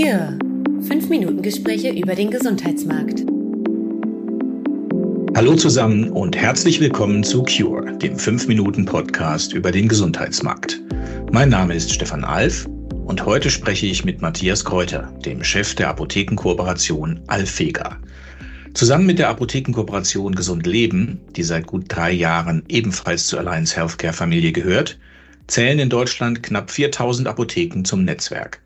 Cure. Fünf Minuten Gespräche über den Gesundheitsmarkt. Hallo zusammen und herzlich willkommen zu Cure, dem 5-Minuten-Podcast über den Gesundheitsmarkt. Mein Name ist Stefan Alf und heute spreche ich mit Matthias Kräuter, dem Chef der Apothekenkooperation Alfega. Zusammen mit der Apothekenkooperation Gesund Leben, die seit gut drei Jahren ebenfalls zur Alliance Healthcare Familie gehört, zählen in Deutschland knapp 4000 Apotheken zum Netzwerk.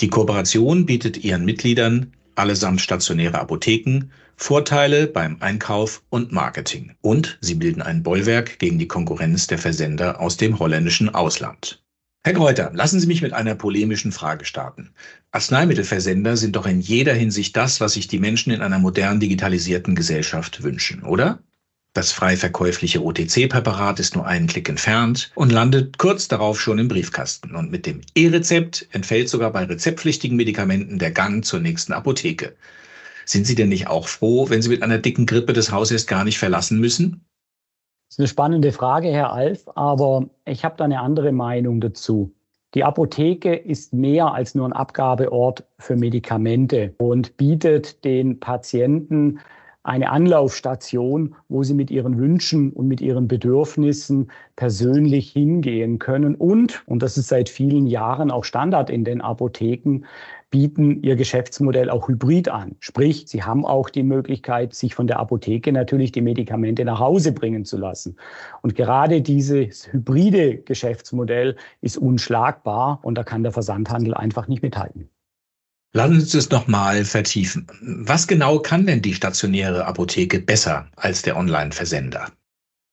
Die Kooperation bietet ihren Mitgliedern, allesamt stationäre Apotheken, Vorteile beim Einkauf und Marketing. Und sie bilden ein Bollwerk gegen die Konkurrenz der Versender aus dem holländischen Ausland. Herr Kräuter, lassen Sie mich mit einer polemischen Frage starten. Arzneimittelversender sind doch in jeder Hinsicht das, was sich die Menschen in einer modern digitalisierten Gesellschaft wünschen, oder? Das frei verkäufliche OTC-Präparat ist nur einen Klick entfernt und landet kurz darauf schon im Briefkasten. Und mit dem E-Rezept entfällt sogar bei rezeptpflichtigen Medikamenten der Gang zur nächsten Apotheke. Sind Sie denn nicht auch froh, wenn Sie mit einer dicken Grippe das Haus erst gar nicht verlassen müssen? Das ist eine spannende Frage, Herr Alf, aber ich habe da eine andere Meinung dazu. Die Apotheke ist mehr als nur ein Abgabeort für Medikamente und bietet den Patienten eine Anlaufstation, wo sie mit ihren Wünschen und mit ihren Bedürfnissen persönlich hingehen können. Und, und das ist seit vielen Jahren auch Standard in den Apotheken, bieten ihr Geschäftsmodell auch hybrid an. Sprich, sie haben auch die Möglichkeit, sich von der Apotheke natürlich die Medikamente nach Hause bringen zu lassen. Und gerade dieses hybride Geschäftsmodell ist unschlagbar und da kann der Versandhandel einfach nicht mithalten. Lassen Sie uns das nochmal vertiefen. Was genau kann denn die stationäre Apotheke besser als der Online-Versender?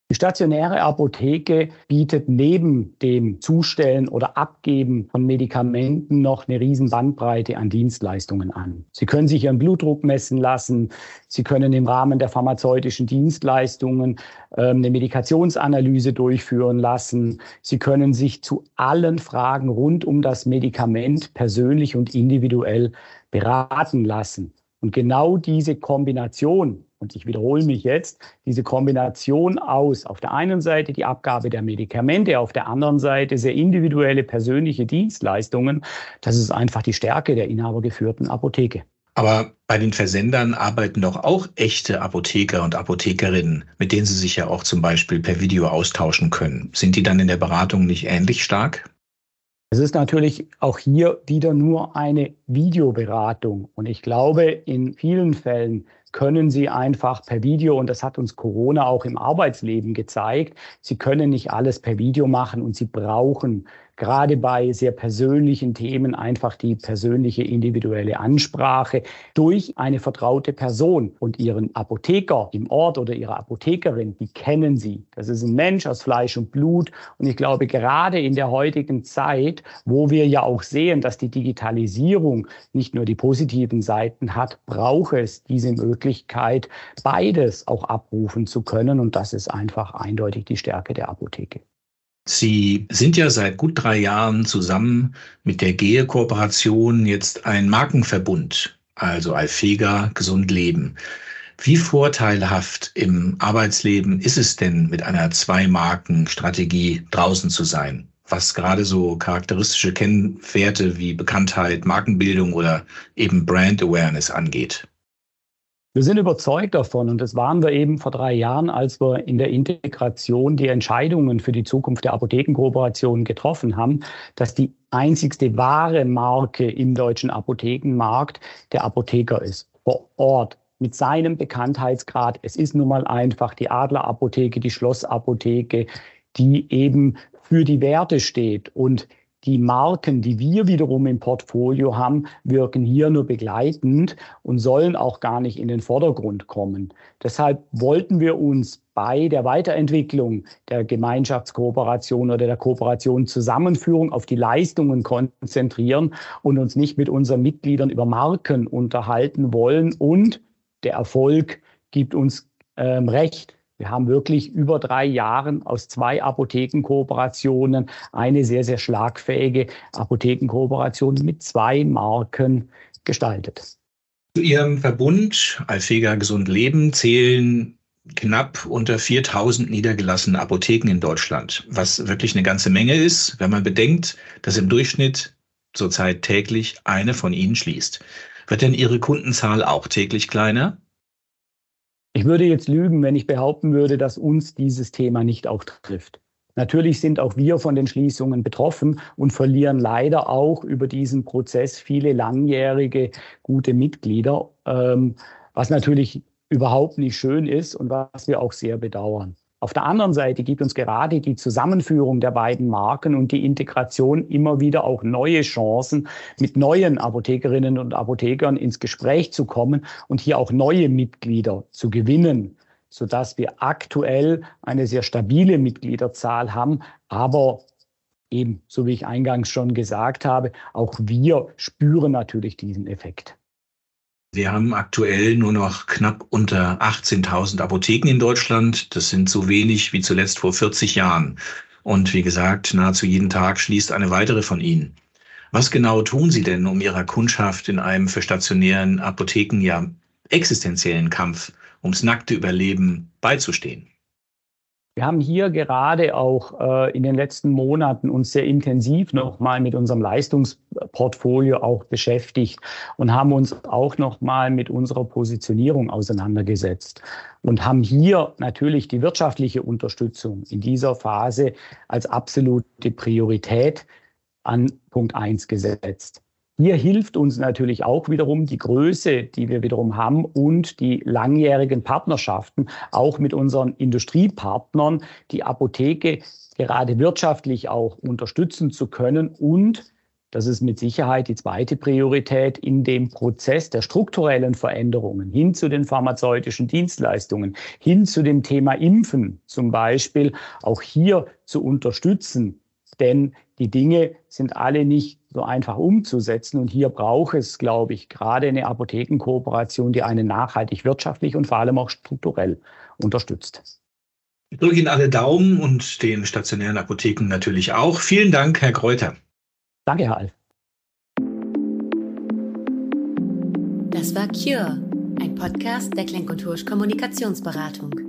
Die stationäre Apotheke bietet neben dem Zustellen oder Abgeben von Medikamenten noch eine riesen Bandbreite an Dienstleistungen an. Sie können sich Ihren Blutdruck messen lassen. Sie können im Rahmen der pharmazeutischen Dienstleistungen äh, eine Medikationsanalyse durchführen lassen. Sie können sich zu allen Fragen rund um das Medikament persönlich und individuell beraten lassen. Und genau diese Kombination und ich wiederhole mich jetzt, diese Kombination aus auf der einen Seite die Abgabe der Medikamente, auf der anderen Seite sehr individuelle persönliche Dienstleistungen, das ist einfach die Stärke der inhabergeführten Apotheke. Aber bei den Versendern arbeiten doch auch echte Apotheker und Apothekerinnen, mit denen Sie sich ja auch zum Beispiel per Video austauschen können. Sind die dann in der Beratung nicht ähnlich stark? Es ist natürlich auch hier wieder nur eine Videoberatung. Und ich glaube, in vielen Fällen können Sie einfach per Video, und das hat uns Corona auch im Arbeitsleben gezeigt, Sie können nicht alles per Video machen und Sie brauchen gerade bei sehr persönlichen Themen einfach die persönliche individuelle Ansprache durch eine vertraute Person und ihren Apotheker im Ort oder ihre Apothekerin, die kennen sie. Das ist ein Mensch aus Fleisch und Blut. Und ich glaube, gerade in der heutigen Zeit, wo wir ja auch sehen, dass die Digitalisierung nicht nur die positiven Seiten hat, braucht es diese Möglichkeit, beides auch abrufen zu können. Und das ist einfach eindeutig die Stärke der Apotheke. Sie sind ja seit gut drei Jahren zusammen mit der GEHE-Kooperation jetzt ein Markenverbund, also Alfega Gesund Leben. Wie vorteilhaft im Arbeitsleben ist es denn, mit einer Zwei-Marken-Strategie draußen zu sein? Was gerade so charakteristische Kennwerte wie Bekanntheit, Markenbildung oder eben Brand Awareness angeht. Wir sind überzeugt davon, und das waren wir eben vor drei Jahren, als wir in der Integration die Entscheidungen für die Zukunft der Apothekenkooperation getroffen haben, dass die einzigste wahre Marke im deutschen Apothekenmarkt der Apotheker ist, vor Ort mit seinem Bekanntheitsgrad. Es ist nun mal einfach die Adlerapotheke, die Schlossapotheke, die eben für die Werte steht und die Marken, die wir wiederum im Portfolio haben, wirken hier nur begleitend und sollen auch gar nicht in den Vordergrund kommen. Deshalb wollten wir uns bei der Weiterentwicklung der Gemeinschaftskooperation oder der Kooperation Zusammenführung auf die Leistungen konzentrieren und uns nicht mit unseren Mitgliedern über Marken unterhalten wollen. Und der Erfolg gibt uns ähm, recht. Wir haben wirklich über drei Jahren aus zwei Apothekenkooperationen eine sehr, sehr schlagfähige Apothekenkooperation mit zwei Marken gestaltet. Zu Ihrem Verbund Alfega Gesund Leben zählen knapp unter 4000 niedergelassene Apotheken in Deutschland, was wirklich eine ganze Menge ist, wenn man bedenkt, dass im Durchschnitt zurzeit täglich eine von ihnen schließt. Wird denn Ihre Kundenzahl auch täglich kleiner? Ich würde jetzt lügen, wenn ich behaupten würde, dass uns dieses Thema nicht auch trifft. Natürlich sind auch wir von den Schließungen betroffen und verlieren leider auch über diesen Prozess viele langjährige gute Mitglieder, ähm, was natürlich überhaupt nicht schön ist und was wir auch sehr bedauern. Auf der anderen Seite gibt uns gerade die Zusammenführung der beiden Marken und die Integration immer wieder auch neue Chancen, mit neuen Apothekerinnen und Apothekern ins Gespräch zu kommen und hier auch neue Mitglieder zu gewinnen, sodass wir aktuell eine sehr stabile Mitgliederzahl haben, aber eben, so wie ich eingangs schon gesagt habe, auch wir spüren natürlich diesen Effekt. Wir haben aktuell nur noch knapp unter 18.000 Apotheken in Deutschland. Das sind so wenig wie zuletzt vor 40 Jahren. Und wie gesagt, nahezu jeden Tag schließt eine weitere von ihnen. Was genau tun Sie denn, um Ihrer Kundschaft in einem für stationären Apotheken ja existenziellen Kampf ums nackte Überleben beizustehen? Wir haben hier gerade auch äh, in den letzten Monaten uns sehr intensiv nochmal mit unserem Leistungsportfolio auch beschäftigt und haben uns auch nochmal mit unserer Positionierung auseinandergesetzt und haben hier natürlich die wirtschaftliche Unterstützung in dieser Phase als absolute Priorität an Punkt eins gesetzt. Hier hilft uns natürlich auch wiederum die Größe, die wir wiederum haben und die langjährigen Partnerschaften, auch mit unseren Industriepartnern, die Apotheke gerade wirtschaftlich auch unterstützen zu können und das ist mit Sicherheit die zweite Priorität in dem Prozess der strukturellen Veränderungen hin zu den pharmazeutischen Dienstleistungen, hin zu dem Thema Impfen zum Beispiel, auch hier zu unterstützen. Denn die Dinge sind alle nicht so einfach umzusetzen. Und hier braucht es, glaube ich, gerade eine Apothekenkooperation, die einen nachhaltig wirtschaftlich und vor allem auch strukturell unterstützt. Ich drücke Ihnen alle Daumen und den stationären Apotheken natürlich auch. Vielen Dank, Herr Kräuter. Danke, Herr Alf. Das war Cure, ein Podcast der Klenk und Hursch Kommunikationsberatung.